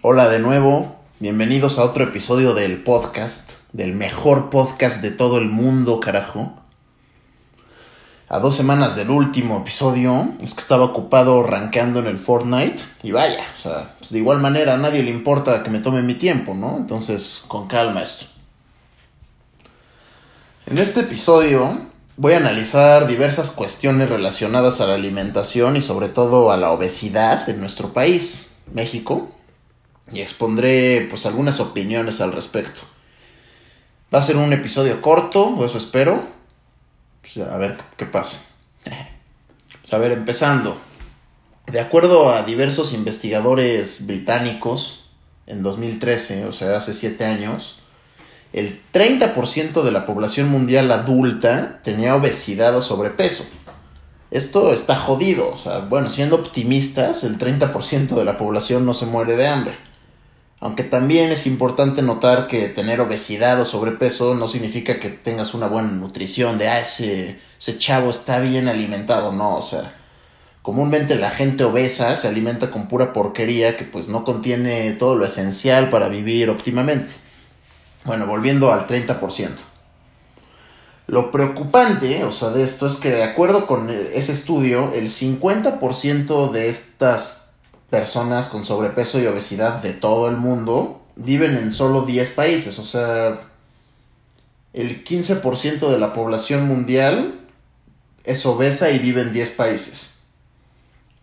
Hola de nuevo, bienvenidos a otro episodio del podcast, del mejor podcast de todo el mundo, carajo. A dos semanas del último episodio, es que estaba ocupado rankeando en el Fortnite y vaya, o sea, pues de igual manera a nadie le importa que me tome mi tiempo, ¿no? Entonces, con calma esto. En este episodio voy a analizar diversas cuestiones relacionadas a la alimentación y sobre todo a la obesidad en nuestro país, México, y expondré pues algunas opiniones al respecto. Va a ser un episodio corto, eso espero. Pues, a ver qué pasa. Pues, a ver, empezando. De acuerdo a diversos investigadores británicos, en 2013, o sea, hace 7 años, el 30% de la población mundial adulta tenía obesidad o sobrepeso. Esto está jodido, o sea, bueno, siendo optimistas, el 30% de la población no se muere de hambre. Aunque también es importante notar que tener obesidad o sobrepeso no significa que tengas una buena nutrición, de, ah, ese, ese chavo está bien alimentado, no, o sea, comúnmente la gente obesa se alimenta con pura porquería que pues no contiene todo lo esencial para vivir óptimamente. Bueno, volviendo al 30%. Lo preocupante, o sea, de esto es que de acuerdo con ese estudio, el 50% de estas personas con sobrepeso y obesidad de todo el mundo viven en solo 10 países. O sea, el 15% de la población mundial es obesa y vive en 10 países.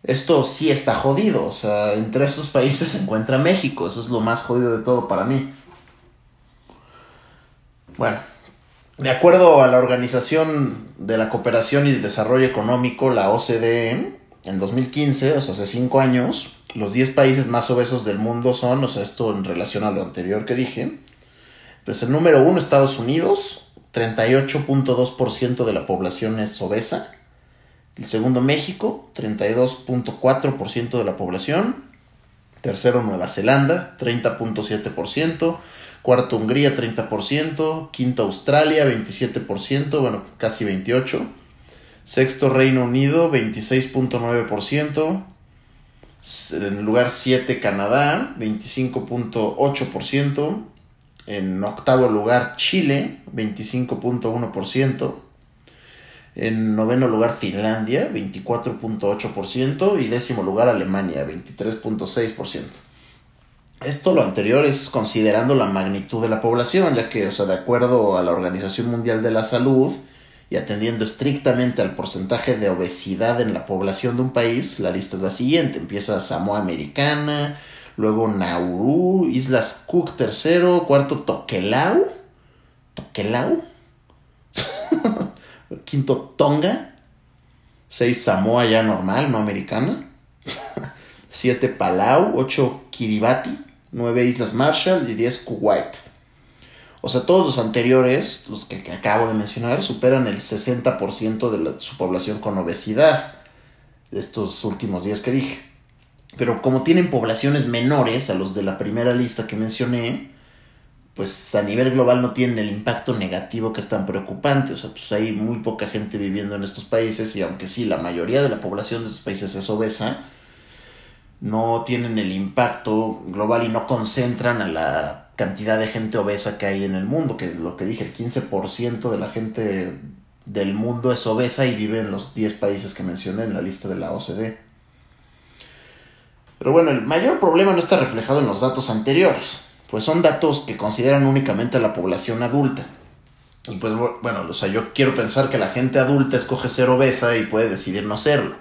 Esto sí está jodido. O sea, entre esos países se encuentra México. Eso es lo más jodido de todo para mí. Bueno, de acuerdo a la Organización de la Cooperación y el Desarrollo Económico, la OCDE, en 2015, o sea, hace 5 años, los 10 países más obesos del mundo son, o sea, esto en relación a lo anterior que dije, pues el número 1, Estados Unidos, 38.2% de la población es obesa. El segundo, México, 32.4% de la población. Tercero, Nueva Zelanda, 30.7%. Cuarto, Hungría, 30%. Quinto, Australia, 27%, bueno, casi 28%. Sexto Reino Unido, 26.9%. En lugar 7 Canadá, 25.8%. En octavo lugar Chile, 25.1%. En noveno lugar Finlandia, 24.8%. Y décimo lugar Alemania, 23.6%. Esto lo anterior es considerando la magnitud de la población, ya que, o sea, de acuerdo a la Organización Mundial de la Salud, y atendiendo estrictamente al porcentaje de obesidad en la población de un país, la lista es la siguiente. Empieza Samoa Americana, luego Nauru, Islas Cook tercero, cuarto Tokelau, Tokelau, quinto Tonga, seis Samoa ya normal, no americana, siete Palau, ocho Kiribati, nueve Islas Marshall y diez Kuwait. O sea, todos los anteriores, los que, acabo de mencionar, superan el 60% de su población con obesidad. Estos últimos días que dije. Pero como tienen poblaciones menores a los de la primera lista que mencioné, pues a nivel global no tienen el impacto negativo que es tan preocupante. O sea, pues hay muy poca gente viviendo en estos países y aunque sí, la mayoría de la población de estos países es obesa, no tienen el impacto global y no concentran a la cantidad de gente obesa que hay en el mundo, que lo que dije, el 15% de la gente del mundo es obesa y vive en los 10 países que mencioné en la lista de la OCDE. Pero bueno, el mayor problema no está reflejado en los datos anteriores, pues son datos que consideran únicamente a la población adulta. Y pues bueno, o sea, yo quiero pensar que la gente adulta escoge ser obesa y puede decidir no serlo.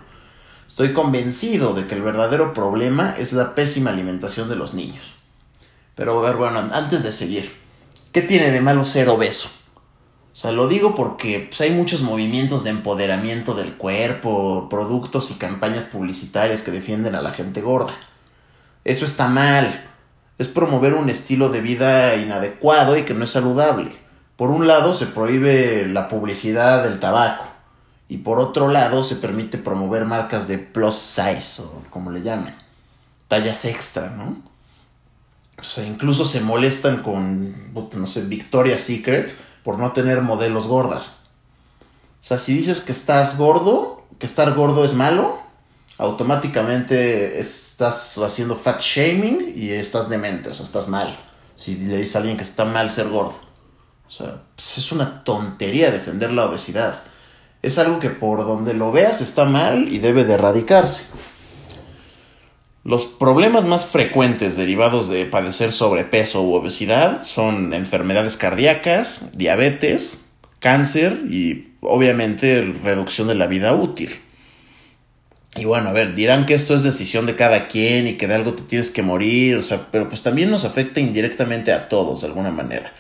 Estoy convencido de que el verdadero problema es la pésima alimentación de los niños. Pero a ver, bueno, antes de seguir, ¿qué tiene de malo ser obeso? O sea, lo digo porque pues, hay muchos movimientos de empoderamiento del cuerpo, productos y campañas publicitarias que defienden a la gente gorda. Eso está mal. Es promover un estilo de vida inadecuado y que no es saludable. Por un lado se prohíbe la publicidad del tabaco y por otro lado se permite promover marcas de plus size o como le llaman, tallas extra, ¿no? O sea, incluso se molestan con, no sé, Victoria's Secret por no tener modelos gordas. O sea, si dices que estás gordo, que estar gordo es malo, automáticamente estás haciendo fat shaming y estás demente, o sea, estás mal. Si le dices a alguien que está mal ser gordo. O sea, pues es una tontería defender la obesidad. Es algo que por donde lo veas está mal y debe de erradicarse. Los problemas más frecuentes derivados de padecer sobrepeso u obesidad son enfermedades cardíacas, diabetes, cáncer y obviamente reducción de la vida útil. Y bueno, a ver, dirán que esto es decisión de cada quien y que de algo te tienes que morir, o sea, pero pues también nos afecta indirectamente a todos de alguna manera.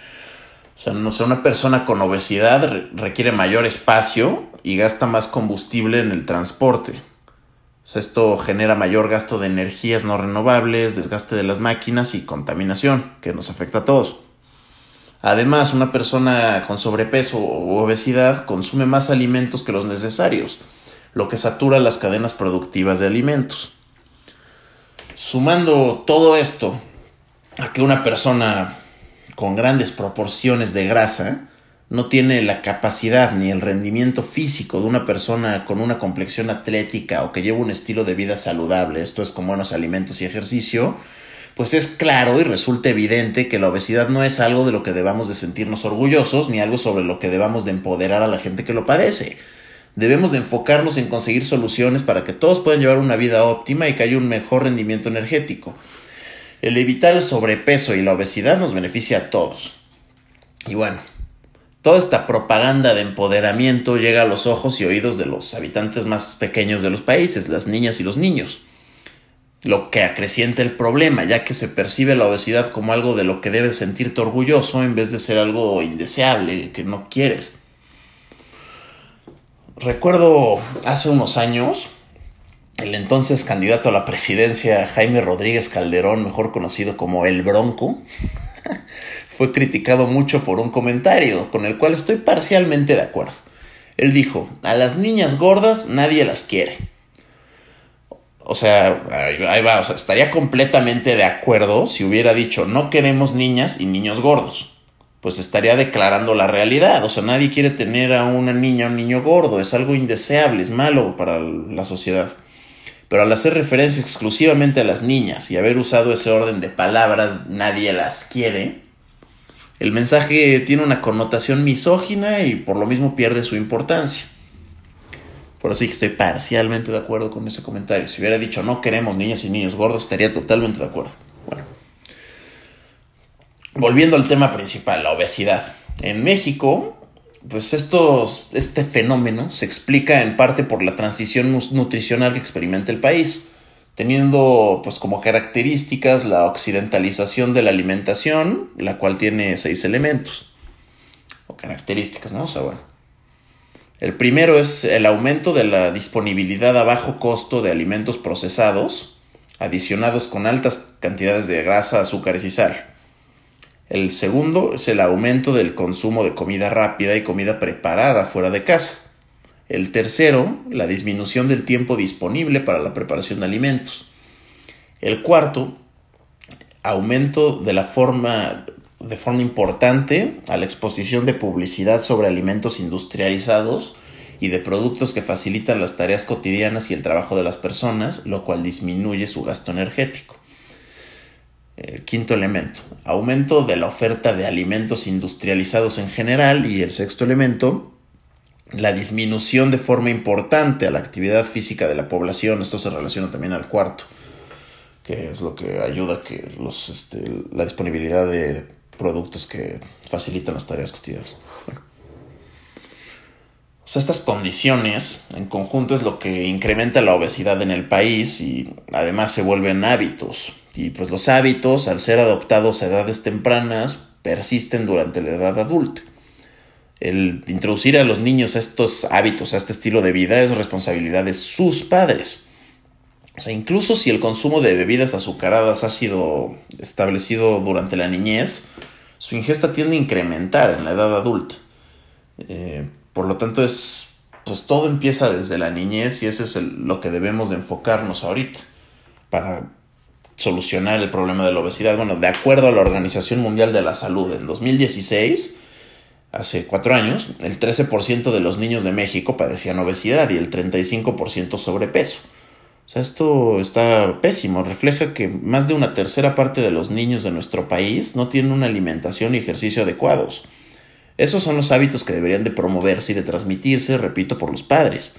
O sea, no sé, una persona con obesidad requiere mayor espacio y gasta más combustible en el transporte. O esto genera mayor gasto de energías no renovables, desgaste de las máquinas y contaminación, que nos afecta a todos. Además, una persona con sobrepeso u obesidad consume más alimentos que los necesarios, lo que satura las cadenas productivas de alimentos. Sumando todo esto a que una persona con grandes proporciones de grasa no tiene la capacidad ni el rendimiento físico de una persona con una complexión atlética o que lleva un estilo de vida saludable, esto es con buenos alimentos y ejercicio, pues es claro y resulta evidente que la obesidad no es algo de lo que debamos de sentirnos orgullosos ni algo sobre lo que debamos de empoderar a la gente que lo padece. Debemos de enfocarnos en conseguir soluciones para que todos puedan llevar una vida óptima y que haya un mejor rendimiento energético. El evitar el sobrepeso y la obesidad nos beneficia a todos. Y bueno, toda esta propaganda de empoderamiento llega a los ojos y oídos de los habitantes más pequeños de los países, las niñas y los niños lo que acrecienta el problema, ya que se percibe la obesidad como algo de lo que debes sentirte orgulloso en vez de ser algo indeseable, que no quieres. Recuerdo hace unos años, el entonces candidato a la presidencia, Jaime Rodríguez Calderón, mejor conocido como El Bronco, fue criticado mucho por un comentario con el cual estoy parcialmente de acuerdo. Él dijo, a las niñas gordas nadie las quiere o sea, ahí va, estaría completamente de acuerdo si hubiera dicho no queremos niñas y niños gordos. Pues estaría declarando la realidad. O sea, nadie quiere tener a una niña o un niño gordo. Es algo indeseable, es malo para la sociedad. Pero al hacer referencia exclusivamente a las niñas y haber usado ese orden de palabras, nadie las quiere, el mensaje tiene una connotación misógina y por lo mismo pierde su importancia. Por así que estoy parcialmente de acuerdo con ese comentario. Si hubiera dicho no queremos niñas y niños gordos, estaría totalmente de acuerdo. Bueno. Volviendo al tema principal, la obesidad. En México, pues este fenómeno se explica en parte por la transición nutricional que experimenta el país, teniendo pues como características la occidentalización de la alimentación, la cual tiene seis elementos. O características, ¿no? O sea, bueno el primero es el aumento de la disponibilidad a bajo costo de alimentos procesados, adicionados con altas cantidades de grasa, azúcares y sal. El segundo es el aumento del consumo de comida rápida y comida preparada fuera de casa. El tercero, la disminución del tiempo disponible para la preparación de alimentos. El cuarto, aumento de la forma de forma importante a la exposición de publicidad sobre alimentos industrializados y de productos que facilitan las tareas cotidianas y el trabajo de las personas, lo cual disminuye su gasto energético. El quinto elemento, aumento de la oferta de alimentos industrializados en general y el sexto elemento, la disminución de forma importante a la actividad física de la población, esto se relaciona también al cuarto, que es lo que ayuda a que los, este, la disponibilidad de productos que facilitan las tareas cotidianas. O sea, estas condiciones en conjunto es lo que incrementa la obesidad en el país y además se vuelven hábitos. Y pues los hábitos, al ser adoptados a edades tempranas, persisten durante la edad adulta. El introducir a los niños estos hábitos, a este estilo de vida, es responsabilidad de sus padres. O sea, incluso si el consumo de bebidas azucaradas ha sido establecido durante la niñez, su ingesta tiende a incrementar en la edad adulta. Eh, por lo tanto, es, pues todo empieza desde la niñez y ese es lo que debemos de enfocarnos ahorita para solucionar el problema de la obesidad. Bueno, de acuerdo a la Organización Mundial de la Salud, en 2016, hace cuatro años, el 13% de los niños de México padecían obesidad y el 35% sobrepeso. sea, esto está pésimo. Refleja que más de una tercera parte de los niños de nuestro país no tienen una alimentación y ejercicio adecuados. Esos son los hábitos que deberían de promoverse y de transmitirse, repito, por los padres.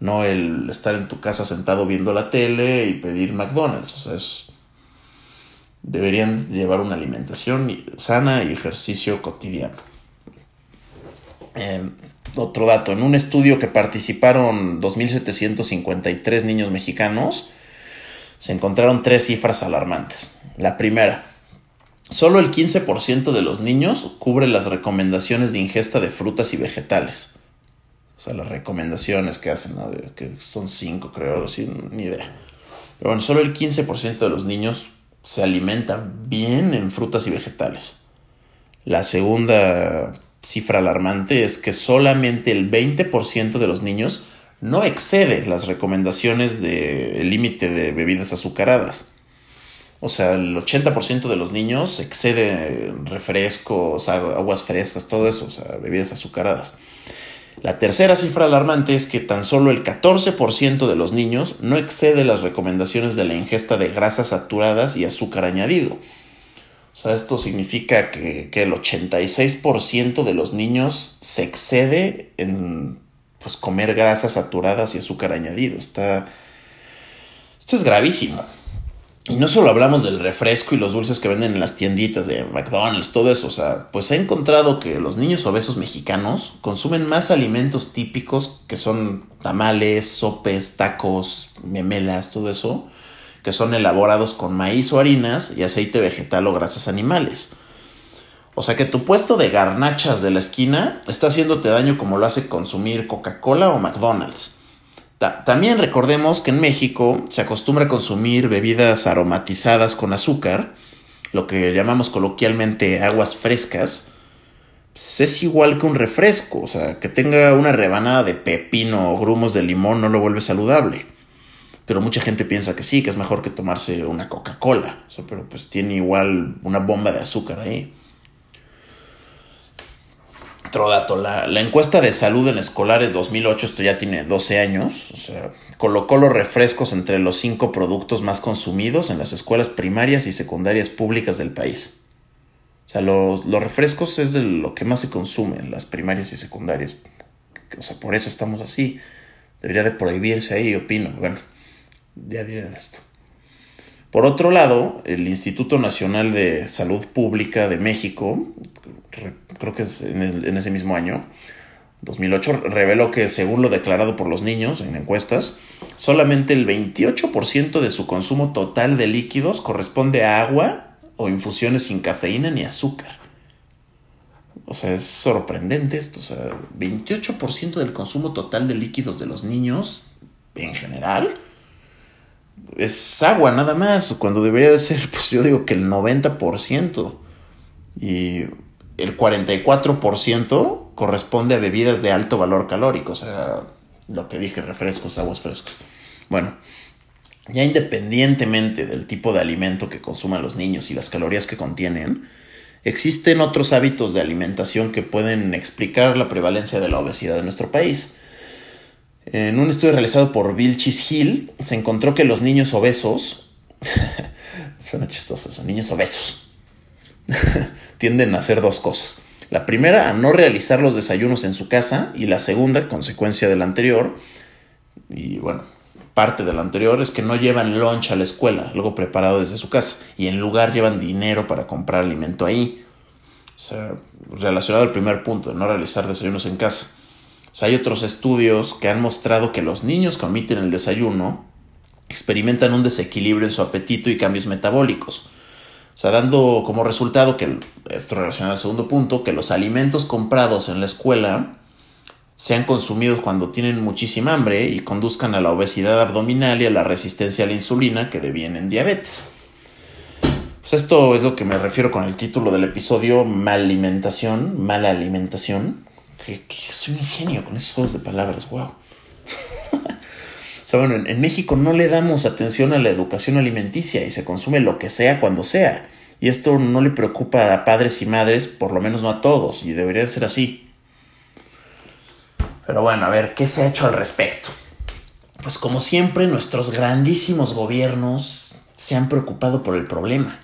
No el estar en tu casa sentado viendo la tele y pedir McDonald's. O sea, es, deberían llevar una alimentación sana y ejercicio cotidiano. Eh, otro dato, en un estudio que participaron 2.753 niños mexicanos, se encontraron tres cifras alarmantes. La primera, solo el 15% de los niños cubre las recomendaciones de ingesta de frutas y vegetales. O sea, las recomendaciones que hacen, que son cinco, creo, sin ni idea. Pero bueno, solo el 15% de los niños se alimentan bien en frutas y vegetales. La segunda cifra alarmante es que solamente el 20% de los niños no excede las recomendaciones del límite de bebidas azucaradas. O sea, el 80% de los niños excede refrescos, aguas frescas, todo eso, bebidas azucaradas. La tercera cifra alarmante es que tan solo el 14% de los niños no excede las recomendaciones de la ingesta de grasas saturadas y azúcar añadido. Sea, esto significa que, el 86% de los niños se excede en pues, comer grasas saturadas y azúcar añadido. Está, esto es gravísimo. Y no solo hablamos del refresco y los dulces que venden en las tienditas de McDonald's, todo eso. O sea, pues he encontrado que los niños obesos mexicanos consumen más alimentos típicos que son tamales, sopes, tacos, memelas, todo eso que son elaborados con maíz o harinas y aceite vegetal o grasas animales. O sea que tu puesto de garnachas de la esquina está haciéndote daño como lo hace consumir Coca-Cola o McDonald's. también recordemos que en México se acostumbra a consumir bebidas aromatizadas con azúcar, lo que llamamos coloquialmente aguas frescas. Pues es igual que un refresco, o sea, que tenga una rebanada de pepino o grumos de limón no lo vuelve saludable. Pero mucha gente piensa que sí, que es mejor que tomarse una Coca-Cola. pero pues tiene igual una bomba de azúcar ahí. Otro dato, la, encuesta de salud en escolares 2008, esto ya tiene 12 años, o sea, colocó los refrescos entre los cinco productos más consumidos en las escuelas primarias y secundarias públicas del país. O sea, los, los refrescos es de lo que más se consume en las primarias y secundarias. O sea, por eso estamos así. Debería de prohibirse ahí, opino. Bueno, ya diré esto. Por otro lado, el Instituto Nacional de Salud Pública de México, creo que es en, ese mismo año, 2008, reveló que según lo declarado por los niños en encuestas, solamente el 28% de su consumo total de líquidos corresponde a agua o infusiones sin cafeína ni azúcar. O sea, es sorprendente esto. O sea, 28% del consumo total de líquidos de los niños en general es agua nada más, cuando debería de ser, pues yo digo que el 90%. Y el 44% corresponde a bebidas de alto valor calórico, o sea, lo que dije, refrescos, aguas frescas. Bueno, ya independientemente del tipo de alimento que consuman los niños y las calorías que contienen, existen otros hábitos de alimentación que pueden explicar la prevalencia de la obesidad en nuestro país. En un estudio realizado por Vilchis Hill, se encontró que los niños obesos, suena chistoso son niños obesos, tienden a hacer dos cosas. La primera, a no realizar los desayunos en su casa, y la segunda, consecuencia de la anterior, y bueno, parte de la anterior, es que no llevan lunch a la escuela, algo preparado desde su casa, y en lugar llevan dinero para comprar alimento ahí. O sea, relacionado al primer punto, de no realizar desayunos en casa hay otros estudios que han mostrado que los niños que omiten el desayuno experimentan un desequilibrio en su apetito y cambios metabólicos. O sea, dando como resultado que, esto relacionado al segundo punto, que los alimentos comprados en la escuela sean consumidos cuando tienen muchísima hambre y conduzcan a la obesidad abdominal y a la resistencia a la insulina que devienen diabetes. Pues esto es lo que me refiero con el título del episodio, alimentación, mala alimentación que, soy un ingenio con esos juegos de palabras, wow. o sea, bueno, en, México no le damos atención a la educación alimenticia y se consume lo que sea cuando sea. Y esto no le preocupa a padres y madres, por lo menos no a todos, y debería de ser así. Pero bueno, a ver, ¿qué se ha hecho al respecto? pues como siempre, nuestros grandísimos gobiernos se han preocupado por el problema.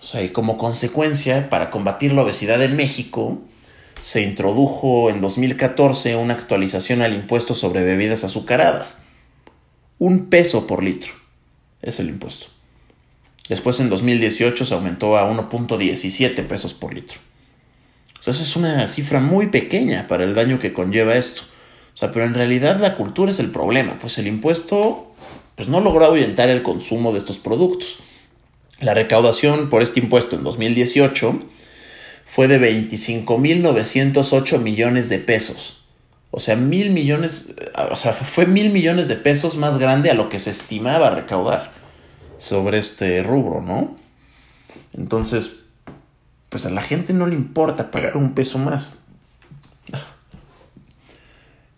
O sea, y como consecuencia, para combatir la obesidad en México, se introdujo en 2014 una actualización al impuesto sobre bebidas azucaradas. Un peso por litro es el impuesto. Después en 2018 se aumentó a 1.17 pesos por litro. O esa es una cifra muy pequeña para el daño que conlleva esto. O sea, pero en realidad la cultura es el problema, pues el impuesto pues no logró ahuyentar el consumo de estos productos. La recaudación por este impuesto en 2018 fue de 25.908 millones de pesos. O sea, mil millones, o sea, fue mil millones de pesos más grande a lo que se estimaba recaudar sobre este rubro, ¿no? Entonces, pues a la gente no le importa pagar un peso más.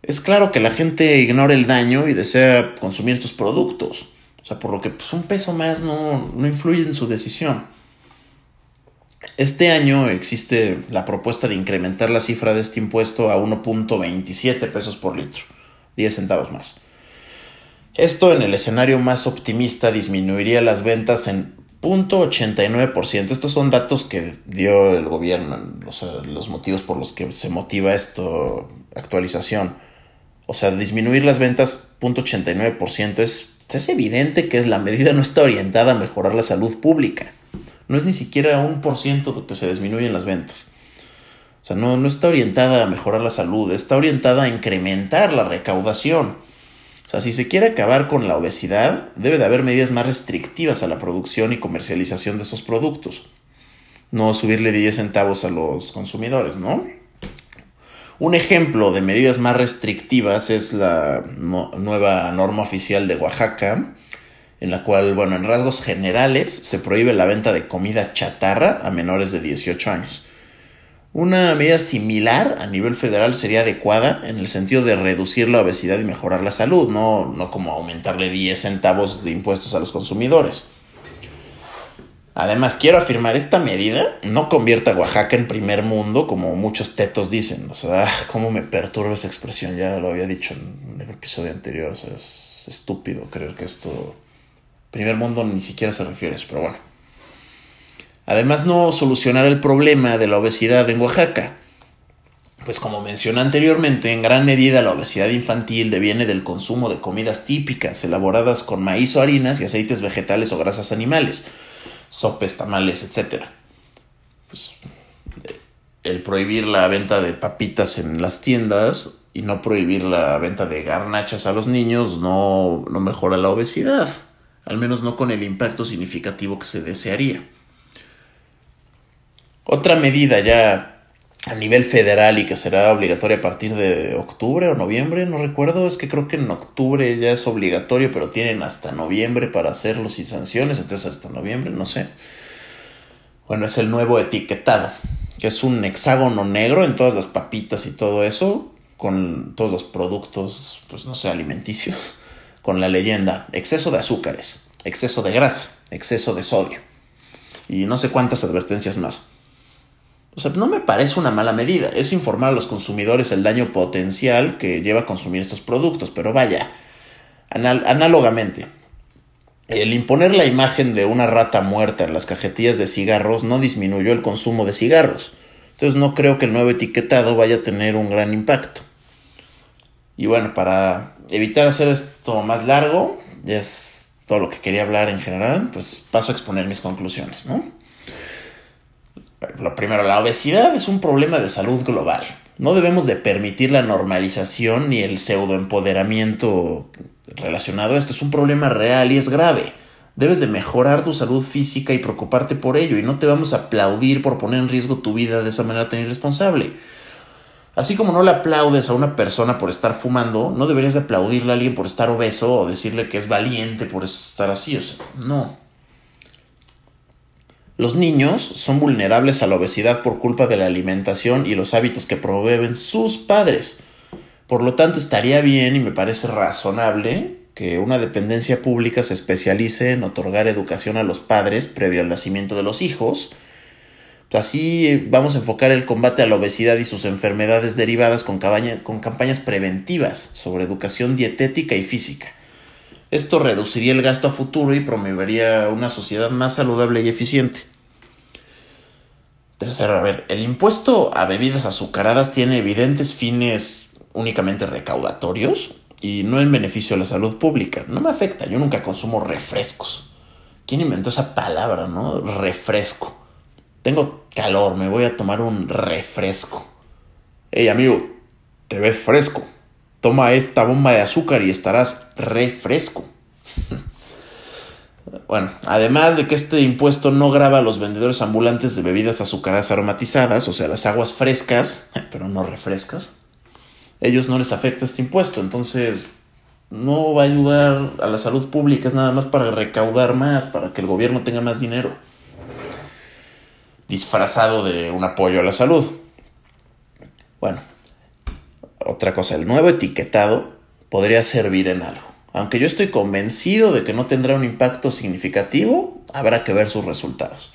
Es claro que la gente ignora el daño y desea consumir estos productos. O sea, por lo que pues, un peso más no, no influye en su decisión. Este año existe la propuesta de incrementar la cifra de este impuesto a 1.27 pesos por litro, 10 centavos más. Esto en el escenario más optimista disminuiría las ventas en 0.89%. Estos son datos que dio el gobierno, los motivos por los que se motiva esto, actualización. O sea, disminuir las ventas 0.89% es, es evidente que es, la medida no está orientada a mejorar la salud pública no es ni siquiera un por ciento que se disminuyen las ventas. O sea, no, no está orientada a mejorar la salud, está orientada a incrementar la recaudación. O sea, si se quiere acabar con la obesidad, debe de haber medidas más restrictivas a la producción y comercialización de esos productos. No subirle 10 centavos a los consumidores, ¿no? Un ejemplo de medidas más restrictivas es la nueva norma oficial de Oaxaca, en la cual, bueno, en rasgos generales se prohíbe la venta de comida chatarra a menores de 18 años. Una medida similar a nivel federal sería adecuada en el sentido de reducir la obesidad y mejorar la salud, no, no como aumentarle 10 centavos de impuestos a los consumidores. Además, quiero afirmar, esta medida no convierte a Oaxaca en primer mundo, como muchos tetos dicen. O sea, ah, cómo me perturba esa expresión, ya lo había dicho en el episodio anterior. Es estúpido creer que esto Primer mundo ni siquiera se refiere eso, pero bueno. Además, no solucionar el problema de la obesidad en Oaxaca. Pues como mencioné anteriormente, en gran medida la obesidad infantil deviene del consumo de comidas típicas elaboradas con maíz o harinas y aceites vegetales o grasas animales, sopes, tamales, etc. Pues, el prohibir la venta de papitas en las tiendas y no prohibir la venta de garnachas a los niños no, no mejora la obesidad al menos no con el impacto significativo que se desearía. Otra medida ya a nivel federal y que será obligatoria a partir de octubre o noviembre, no recuerdo, es que creo que en octubre ya es obligatorio, pero tienen hasta noviembre para hacerlo sin sanciones, entonces hasta noviembre, no sé. Bueno, es el nuevo etiquetado, que es un hexágono negro en todas las papitas y todo eso, con todos los productos, pues no sé, alimenticios con la leyenda exceso de azúcares, exceso de grasa, exceso de sodio y no sé cuántas advertencias más. O sea, no me parece una mala medida, es informar a los consumidores el daño potencial que lleva a consumir estos productos, pero vaya, análogamente, el imponer la imagen de una rata muerta en las cajetillas de cigarros no disminuyó el consumo de cigarros, entonces no creo que el nuevo etiquetado vaya a tener un gran impacto. Y bueno, para evitar hacer esto más largo, es todo lo que quería hablar en general, pues paso a exponer mis conclusiones, ¿no? Lo primero, la obesidad es un problema de salud global. No debemos de permitir la normalización ni el pseudoempoderamiento relacionado a esto. Es un problema real y es grave. Debes de mejorar tu salud física y preocuparte por ello y no te vamos a aplaudir por poner en riesgo tu vida de esa manera tan irresponsable. Así como no le aplaudes a una persona por estar fumando, no deberías de aplaudirle a alguien por estar obeso o decirle que es valiente por estar así. O sea, no. Los niños son vulnerables a la obesidad por culpa de la alimentación y los hábitos que promueven sus padres. Por lo tanto, estaría bien y me parece razonable que una dependencia pública se especialice en otorgar educación a los padres previo al nacimiento de los hijos, Así eh, vamos a enfocar el combate a la obesidad y sus enfermedades derivadas con, con campañas preventivas sobre educación dietética y física. Esto reduciría el gasto a futuro y promovería una sociedad más saludable y eficiente. Tercero, a ver, el impuesto a bebidas azucaradas tiene evidentes fines únicamente recaudatorios y no en beneficio de la salud pública. No me afecta, yo nunca consumo refrescos. ¿Quién inventó esa palabra, no? Refresco. Tengo calor, me voy a tomar un refresco. Hey amigo, te ves fresco. Toma esta bomba de azúcar y estarás refresco. bueno, además de que este impuesto no graba a los vendedores ambulantes de bebidas azucaradas aromatizadas, o sea, las aguas frescas, pero no refrescas, ellos no les afecta este impuesto, entonces no va a ayudar a la salud pública, es nada más para recaudar más, para que el gobierno tenga más dinero, disfrazado de un apoyo a la salud. Bueno, otra cosa, el nuevo etiquetado podría servir en algo. Aunque yo estoy convencido de que no tendrá un impacto significativo, habrá que ver sus resultados.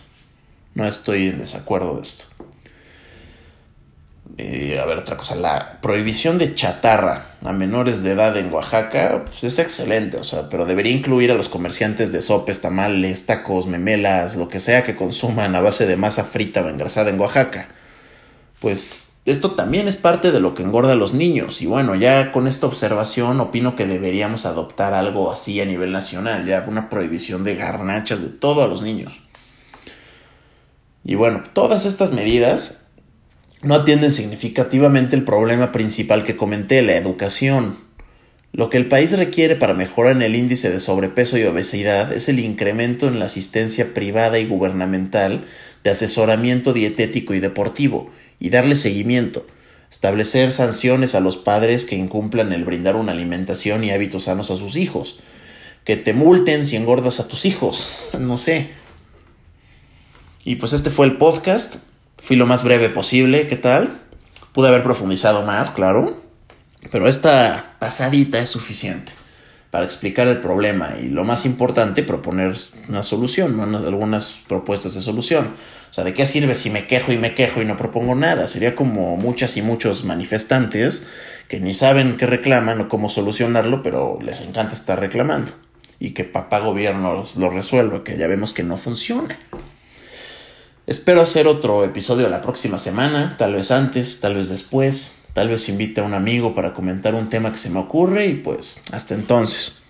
No estoy en desacuerdo de esto. Y a ver, otra cosa, la prohibición de chatarra a menores de edad en Oaxaca pues es excelente, o sea, pero debería incluir a los comerciantes de sopes, tamales, tacos, memelas, lo que sea que consuman a base de masa frita o engrasada en Oaxaca. Pues esto también es parte de lo que engorda a los niños y bueno, ya con esta observación opino que deberíamos adoptar algo así a nivel nacional, ya una prohibición de garnachas de todo a los niños. Y bueno, todas estas medidas no atienden significativamente el problema principal que comenté, la educación. Lo que el país requiere para mejorar en el índice de sobrepeso y obesidad es el incremento en la asistencia privada y gubernamental de asesoramiento dietético y deportivo, y darle seguimiento, establecer sanciones a los padres que incumplan el brindar una alimentación y hábitos sanos a sus hijos, que te multen si engordas a tus hijos, no sé. Y pues este fue el podcast. Fui lo más breve posible, ¿qué tal? Pude haber profundizado más, claro, pero esta pasadita es suficiente para explicar el problema y lo más importante, proponer una solución, algunas propuestas de solución. O sea, ¿de qué sirve si me quejo y me quejo y no propongo nada? Sería como muchas y muchos manifestantes que ni saben qué reclaman o cómo solucionarlo, pero les encanta estar reclamando. Y que papá gobierno lo resuelva, que ya vemos que no funciona. Espero hacer otro episodio la próxima semana, tal vez antes, tal vez después, tal vez invite a un amigo para comentar un tema que se me ocurre y pues hasta entonces.